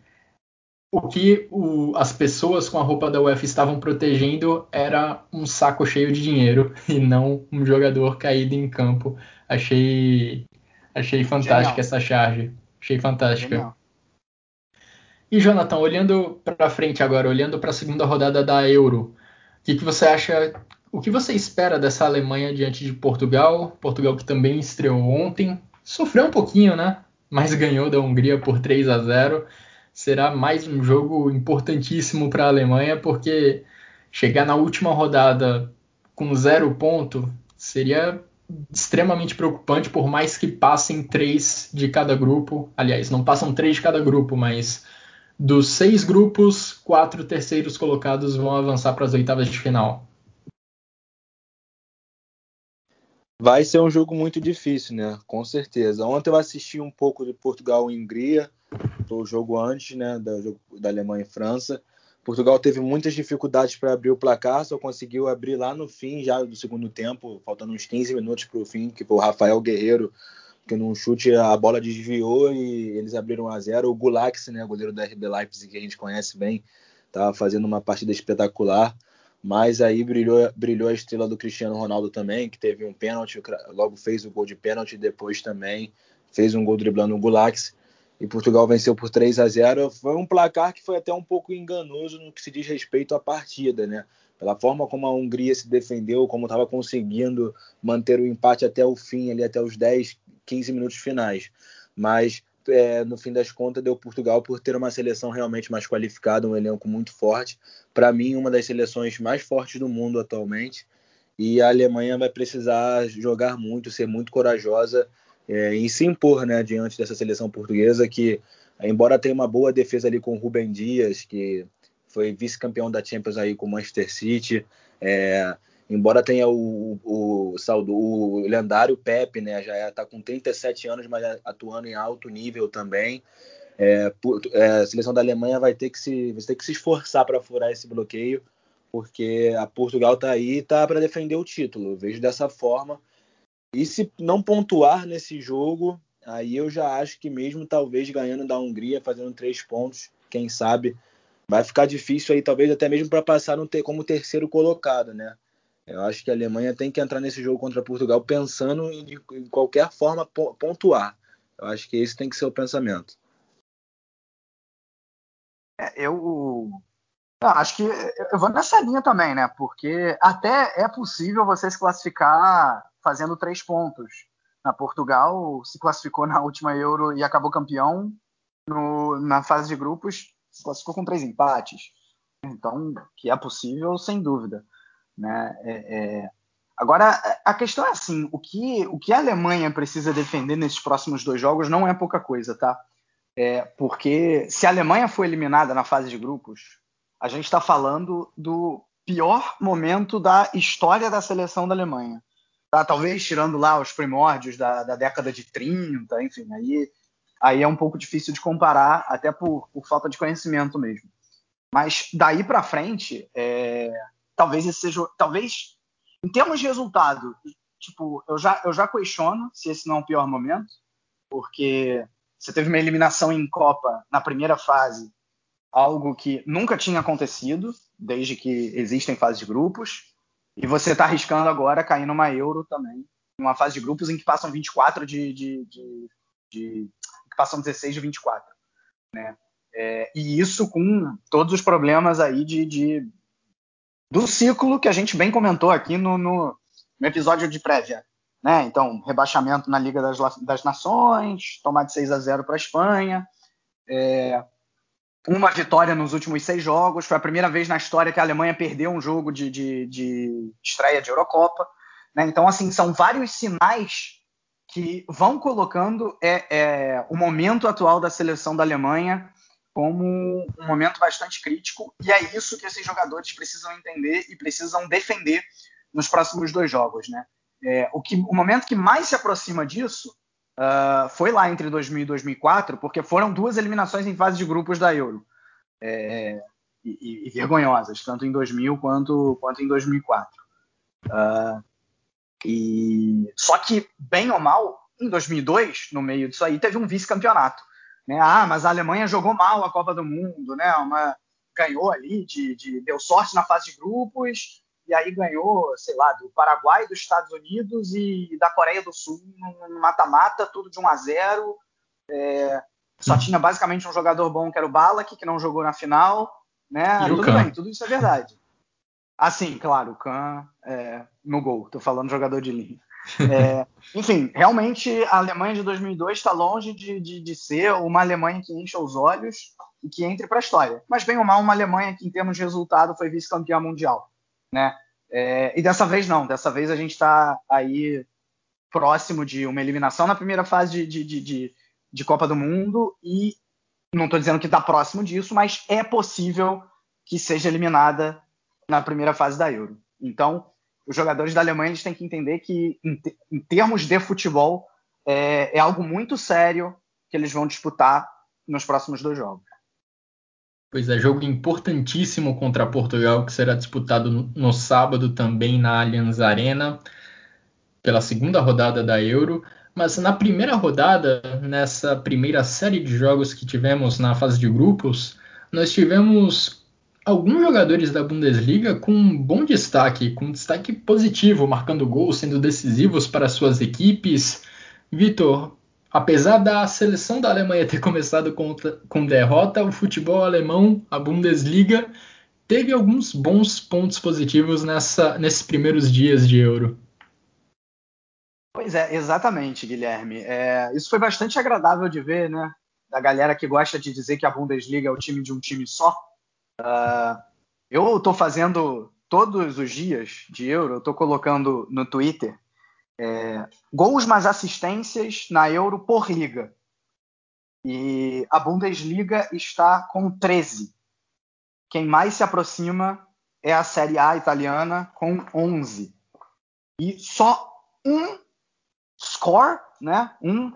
Speaker 1: o que o, as pessoas com a roupa da UEFA estavam protegendo era um saco cheio de dinheiro e não um jogador caído em campo. Achei achei fantástica Genial. essa charge. Achei fantástica. Genial. E Jonathan, olhando para frente agora, olhando para a segunda rodada da Euro, o que, que você acha? O que você espera dessa Alemanha diante de Portugal? Portugal que também estreou ontem, sofreu um pouquinho, né? Mas ganhou da Hungria por 3 a 0 será mais um jogo importantíssimo para a Alemanha, porque chegar na última rodada com zero ponto seria extremamente preocupante, por mais que passem três de cada grupo. Aliás, não passam três de cada grupo, mas dos seis grupos, quatro terceiros colocados vão avançar para as oitavas de final.
Speaker 3: Vai ser um jogo muito difícil, né? Com certeza. Ontem eu assisti um pouco de Portugal e Hungria o jogo antes, né, da, da Alemanha e França. Portugal teve muitas dificuldades para abrir o placar, só conseguiu abrir lá no fim, já do segundo tempo, faltando uns 15 minutos para o fim, que foi o Rafael Guerreiro, que num chute a bola desviou e eles abriram a zero. O Gulax, né, goleiro da RB Leipzig, que a gente conhece bem, estava fazendo uma partida espetacular. Mas aí brilhou, brilhou a estrela do Cristiano Ronaldo também, que teve um pênalti, logo fez o gol de pênalti, depois também fez um gol driblando o Gulax e Portugal venceu por 3 a 0. Foi um placar que foi até um pouco enganoso no que se diz respeito à partida, né? Pela forma como a Hungria se defendeu, como estava conseguindo manter o empate até o fim, ali até os 10, 15 minutos finais. Mas é, no fim das contas deu Portugal por ter uma seleção realmente mais qualificada, um elenco muito forte. Para mim, uma das seleções mais fortes do mundo atualmente. E a Alemanha vai precisar jogar muito, ser muito corajosa é, e se impor né, diante dessa seleção portuguesa que, embora tenha uma boa defesa ali com o Rubem Dias, que foi vice-campeão da Champions aí com o Manchester City, é, embora tenha o, o, o, o lendário Pepe, né, já está com 37 anos, mas atuando em alto nível também. É, é, a seleção da Alemanha vai ter que se, vai ter que se esforçar para furar esse bloqueio, porque a Portugal está aí e tá para defender o título. Vejo dessa forma. E se não pontuar nesse jogo, aí eu já acho que mesmo talvez ganhando da Hungria, fazendo três pontos, quem sabe, vai ficar difícil aí, talvez até mesmo para passar ter, como terceiro colocado, né? Eu acho que a Alemanha tem que entrar nesse jogo contra Portugal pensando em, em qualquer forma pontuar. Eu acho que esse tem que ser o pensamento.
Speaker 2: É, eu acho que eu vou nessa linha também, né? Porque até é possível você se classificar fazendo três pontos. Na Portugal se classificou na última Euro e acabou campeão. No, na fase de grupos se classificou com três empates. Então, que é possível, sem dúvida. Né? É, é... Agora, a questão é assim: o que, o que a Alemanha precisa defender nesses próximos dois jogos não é pouca coisa, tá? É, porque se a Alemanha for eliminada na fase de grupos, a gente está falando do pior momento da história da seleção da Alemanha. Tá? Talvez tirando lá os primórdios da, da década de 30, enfim, aí, aí é um pouco difícil de comparar, até por, por falta de conhecimento mesmo. Mas daí para frente, é, talvez esse seja. Talvez, em termos de resultado, tipo, eu já, eu já questiono se esse não é o pior momento, porque você teve uma eliminação em Copa na primeira fase, algo que nunca tinha acontecido, desde que existem fases de grupos, e você está arriscando agora cair numa Euro também, numa fase de grupos em que passam 24 de. de, de, de que passam 16 de 24. Né? É, e isso com todos os problemas aí de, de do ciclo que a gente bem comentou aqui no, no, no episódio de prévia. Né? Então, rebaixamento na Liga das, das Nações, tomar de 6 a 0 para a Espanha, é, uma vitória nos últimos seis jogos. Foi a primeira vez na história que a Alemanha perdeu um jogo de, de, de estreia de Eurocopa. Né? Então, assim, são vários sinais que vão colocando é, é, o momento atual da seleção da Alemanha como um momento bastante crítico, e é isso que esses jogadores precisam entender e precisam defender nos próximos dois jogos. Né? É, o, que, o momento que mais se aproxima disso uh, foi lá entre 2000 e 2004, porque foram duas eliminações em fase de grupos da Euro. É, e, e, vergonhosas, tanto em 2000 quanto, quanto em 2004. Uh, ah, e só que bem ou mal, em 2002, no meio disso aí, teve um vice-campeonato. Né? Ah, mas a Alemanha jogou mal a Copa do Mundo, né? Uma, ganhou ali, de, de, deu sorte na fase de grupos, e aí ganhou, sei lá, do Paraguai, dos Estados Unidos e da Coreia do Sul no mata-mata, tudo de 1 a 0. É, só tinha basicamente um jogador bom que era o Balak, que não jogou na final. Né? tudo bem, tudo isso é verdade. Assim, claro, o Kahn é, no gol, tô falando jogador de linha. É, enfim, realmente a Alemanha de 2002 está longe de, de, de, ser uma Alemanha que enche os olhos e que entre para a história. Mas bem ou mal, uma Alemanha que, em termos de resultado, foi vice-campeã mundial. Né? É, e dessa vez não, dessa vez a gente está aí próximo de uma eliminação na primeira fase de, de, de Copa do Mundo e não estou dizendo que está próximo disso, mas é possível que seja eliminada na primeira fase da Euro. Então, os jogadores da Alemanha eles têm que entender que, em, em termos de futebol, é, é, algo muito sério que eles vão disputar nos próximos dois jogos.
Speaker 1: Pois é, jogo importantíssimo contra Portugal, que será disputado no, no sábado também na Allianz Arena, pela segunda rodada da Euro. Mas na primeira rodada, nessa primeira série de jogos que tivemos na fase de grupos, nós tivemos alguns jogadores da Bundesliga com bom destaque, com destaque positivo, marcando gols, sendo decisivos para suas equipes. Vitor, apesar da seleção da Alemanha ter começado com, com derrota, o futebol alemão, a Bundesliga, teve alguns bons pontos positivos nessa, nesses primeiros dias de Euro.
Speaker 2: Pois é, exatamente, Guilherme. É, isso foi bastante agradável de ver, né? Da galera que gosta de dizer que a Bundesliga é o time de um time só. Uh, eu estou fazendo todos os dias de Euro, eu estou colocando no Twitter é, gols mais assistências na Euro por liga. E a Bundesliga está com 13. Quem mais se aproxima é a Série A italiana com 11. E só um score, né? Um,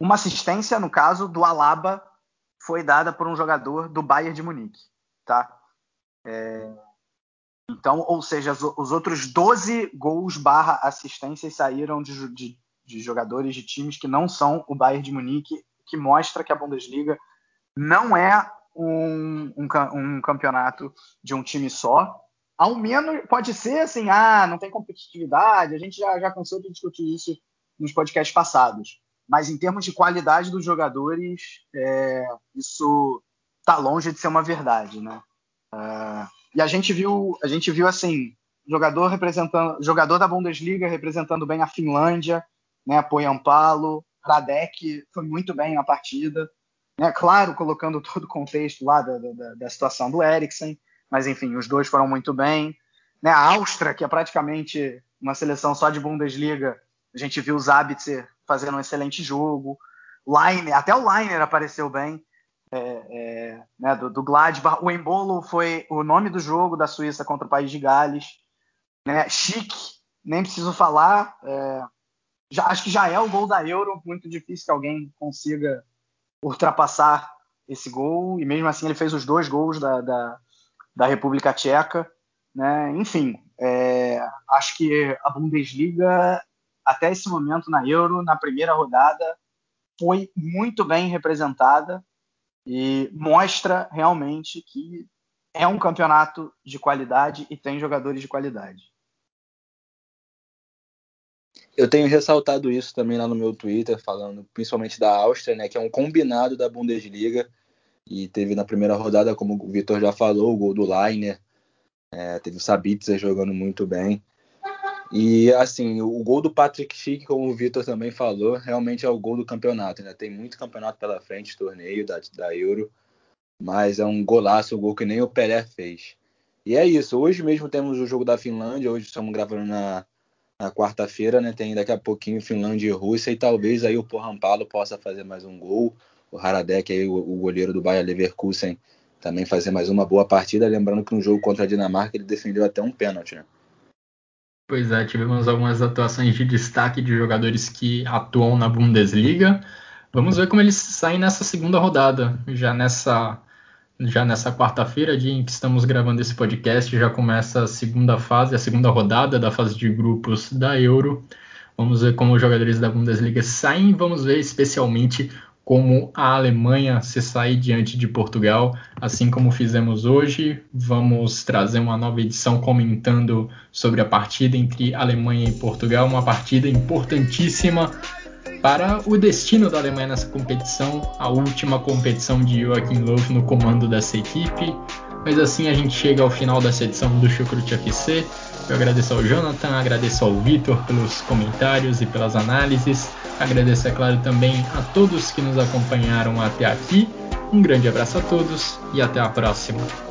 Speaker 2: uma assistência, no caso, do Alaba foi dada por um jogador do Bayern de Munique, tá? É, então, ou seja, os, os, outros 12 gols barra assistências saíram de, de, de, jogadores de times que não são o Bayern de Munique, que mostra que a Bundesliga não é um, um, um campeonato de um time só. Ao menos pode ser assim, ah, não tem competitividade, a gente já, já cansou de discutir isso nos podcasts passados. Mas em termos de qualidade dos jogadores, é, isso está longe de ser uma verdade, né? Uh, e a gente viu, a gente viu assim, jogador representando, jogador da Bundesliga representando bem a Finlândia, né? Poyampalo, Radek foi muito bem na partida, né? Claro, colocando todo o contexto lá da, da, da situação do Eriksen, mas enfim, os dois foram muito bem. Né? A Áustria, que é praticamente uma seleção só de Bundesliga, a gente viu o Zabitzer fazendo um excelente jogo. Liner, até o Liner apareceu bem. É, é, né, do, do, Gladbach. O Embolo foi o nome do jogo da Suíça contra o País de Gales. Né? Chique, nem preciso falar. É, já, acho que já é o gol da Euro. Muito difícil que alguém consiga ultrapassar esse gol. E mesmo assim ele fez os dois gols da, da, da República Tcheca. Né? Enfim, é, acho que a Bundesliga até esse momento na Euro, na primeira rodada, foi muito bem representada e mostra realmente que é um campeonato de qualidade e tem jogadores de qualidade.
Speaker 3: Eu tenho ressaltado isso também lá no meu Twitter, falando principalmente da Áustria, né, que é um combinado da Bundesliga e teve na primeira rodada, como o Vitor já falou, o gol do Leiner, é, teve o Sabitzer jogando muito bem. E assim, o gol do Patrick Schick, como o Vitor também falou, realmente é o gol do campeonato. Ainda tem muito campeonato pela frente, torneio da, da Euro, mas é um golaço, um gol que nem o Pelé fez. E é isso, hoje mesmo temos o jogo da Finlândia, hoje estamos gravando na, na quarta-feira, né? Tem daqui a pouquinho Finlândia e Rússia, e talvez aí o Porrampalo possa fazer mais um gol. O Haradek, aí, o, o goleiro do Bayer Leverkusen, também fazer mais uma boa partida. Lembrando que no jogo contra a Dinamarca ele defendeu até um pênalti, né?
Speaker 1: Pois é, tivemos algumas atuações de destaque de jogadores que atuam na Bundesliga. Vamos ver como eles saem nessa segunda rodada. Já nessa, já nessa quarta-feira, dia em que estamos gravando esse podcast, já começa a segunda fase, a segunda rodada da fase de grupos da Euro. Vamos ver como os jogadores da Bundesliga saem. Vamos ver especialmente como a Alemanha se sair diante de Portugal, assim como fizemos hoje. Vamos trazer uma nova edição comentando sobre a partida entre Alemanha e Portugal, uma partida importantíssima para o destino da Alemanha nessa competição, a última competição de Joachim Löw no comando dessa equipe. Mas assim a gente chega ao final dessa edição do Chucrute FC. Eu agradeço ao Jonathan, agradeço ao Vitor pelos comentários e pelas análises. Agradeço, é claro, também a todos que nos acompanharam até aqui. Um grande abraço a todos e até a próxima.